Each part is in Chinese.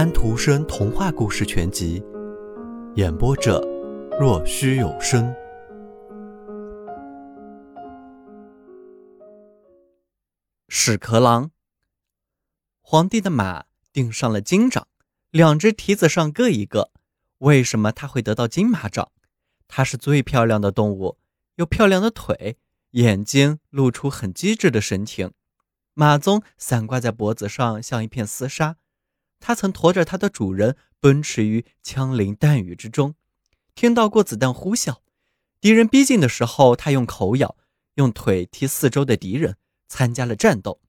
安徒生童话故事全集，演播者：若虚有声。屎壳郎，皇帝的马顶上了金掌，两只蹄子上各一个。为什么它会得到金马掌？它是最漂亮的动物，有漂亮的腿，眼睛露出很机智的神情，马鬃散挂在脖子上，像一片丝纱。他曾驮着他的主人奔驰于枪林弹雨之中，听到过子弹呼啸。敌人逼近的时候，他用口咬，用腿踢四周的敌人，参加了战斗。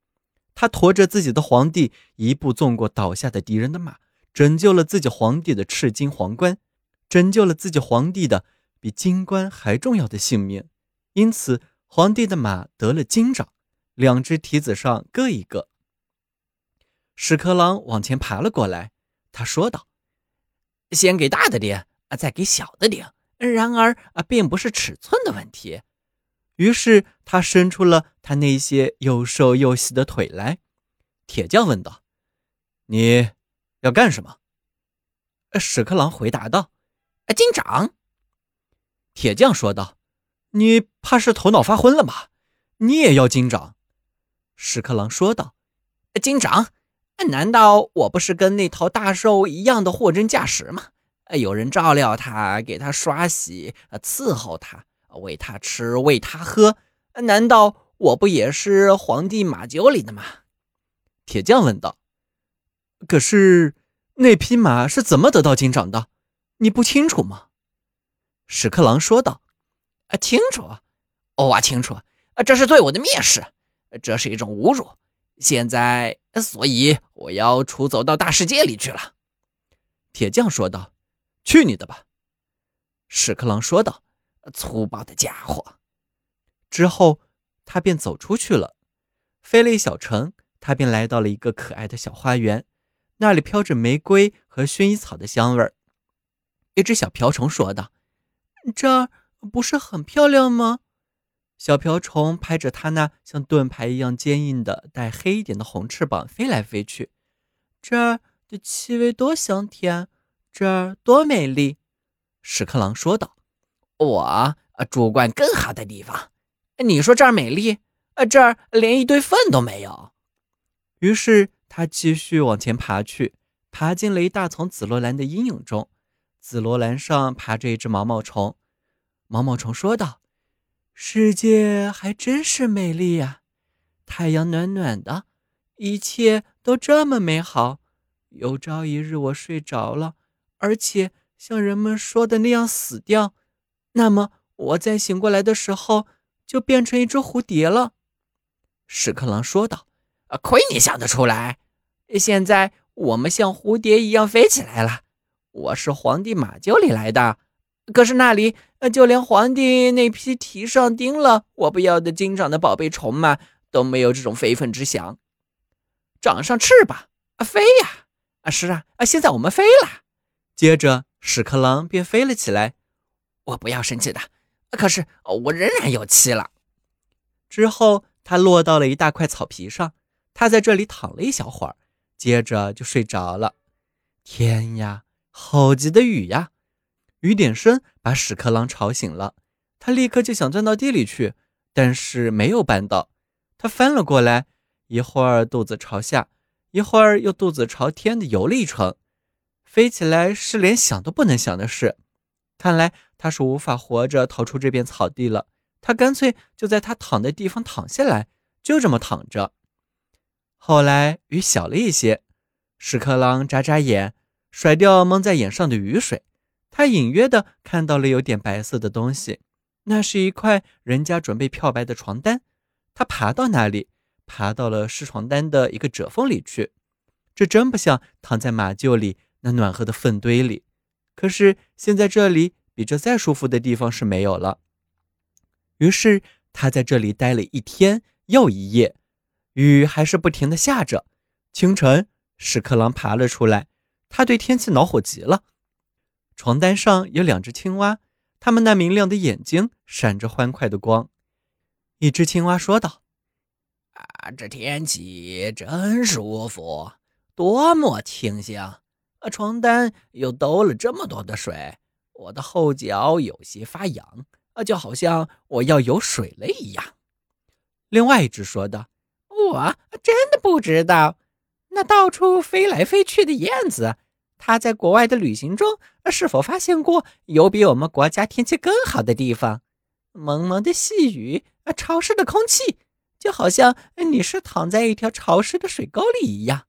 他驮着自己的皇帝，一步纵过倒下的敌人的马，拯救了自己皇帝的赤金皇冠，拯救了自己皇帝的比金冠还重要的性命。因此，皇帝的马得了金掌，两只蹄子上各一个。屎壳郎往前爬了过来，他说道：“先给大的顶，再给小的顶。然而啊，并不是尺寸的问题。”于是他伸出了他那些又瘦又细的腿来。铁匠问道：“你要干什么？”屎壳郎回答道：“金掌。”铁匠说道：“你怕是头脑发昏了吧？你也要金掌？”屎壳郎说道：“金掌。”难道我不是跟那头大兽一样的货真价实吗？有人照料它，给它刷洗，伺候它，喂它吃，喂它喝。难道我不也是皇帝马厩里的吗？铁匠问道。可是那匹马是怎么得到金掌的？你不清楚吗？屎壳郎说道。啊，清楚，哦我清楚。这是对我的蔑视，这是一种侮辱。现在，所以我要出走到大世界里去了。”铁匠说道。“去你的吧！”屎壳郎说道。“粗暴的家伙！”之后，他便走出去了。飞了一小程，他便来到了一个可爱的小花园，那里飘着玫瑰和薰衣草的香味儿。一只小瓢虫说道：“这儿不是很漂亮吗？”小瓢虫拍着它那像盾牌一样坚硬的带黑一点的红翅膀飞来飞去。这儿的气味多香甜，这儿多美丽。屎壳郎说道：“我啊住惯更好的地方。你说这儿美丽？啊这儿连一堆粪都没有。”于是他继续往前爬去，爬进了一大丛紫罗兰的阴影中。紫罗兰上爬着一只毛毛虫。毛毛虫说道。世界还真是美丽呀，太阳暖暖的，一切都这么美好。有朝一日我睡着了，而且像人们说的那样死掉，那么我在醒过来的时候就变成一只蝴蝶了。”屎壳郎说道。“啊，亏你想得出来！现在我们像蝴蝶一样飞起来了。我是皇帝马厩里来的。”可是那里，就连皇帝那匹蹄上钉了我不要的金掌的宝贝虫嘛，都没有这种非分之想。长上翅膀啊，飞呀！啊，是啊，啊，现在我们飞了。接着，屎壳郎便飞了起来。我不要生气的，可是我仍然有气了。之后，他落到了一大块草皮上，他在这里躺了一小会儿，接着就睡着了。天呀，好急的雨呀！雨点声把屎壳郎吵醒了，他立刻就想钻到地里去，但是没有办到。他翻了过来，一会儿肚子朝下，一会儿又肚子朝天的游了一程。飞起来是连想都不能想的事，看来他是无法活着逃出这片草地了。他干脆就在他躺的地方躺下来，就这么躺着。后来雨小了一些，屎壳郎眨眨眼，甩掉蒙在眼上的雨水。他隐约的看到了有点白色的东西，那是一块人家准备漂白的床单。他爬到那里，爬到了湿床单的一个褶缝里去。这真不像躺在马厩里那暖和的粪堆里。可是现在这里比这再舒服的地方是没有了。于是他在这里待了一天又一夜，雨还是不停的下着。清晨，屎壳郎爬了出来，他对天气恼火极了。床单上有两只青蛙，它们那明亮的眼睛闪着欢快的光。一只青蛙说道：“啊，这天气真舒服，多么清香！床单又兜了这么多的水，我的后脚有些发痒，啊，就好像我要有水了一样。另外一只说道：“我真的不知道，那到处飞来飞去的燕子，他在国外的旅行中是否发现过有比我们国家天气更好的地方？蒙蒙的细雨，啊潮湿的空气，就好像你是躺在一条潮湿的水沟里一样。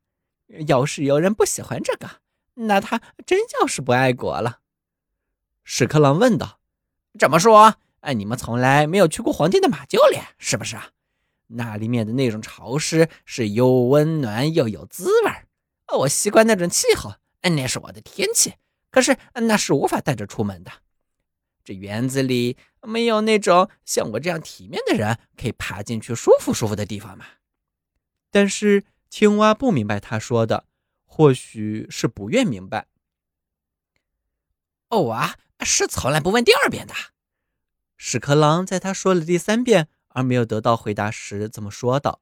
要是有人不喜欢这个，那他真叫是不爱国了。”屎壳郎问道：“怎么说？哎，你们从来没有去过皇帝的马厩里，是不是啊？”那里面的那种潮湿是又温暖又有滋味，我习惯那种气候，那是我的天气。可是那是无法带着出门的。这园子里没有那种像我这样体面的人可以爬进去舒服舒服的地方吗？但是青蛙不明白他说的，或许是不愿明白。哦啊，是从来不问第二遍的。屎壳郎在他说了第三遍。而没有得到回答时，这么说道：“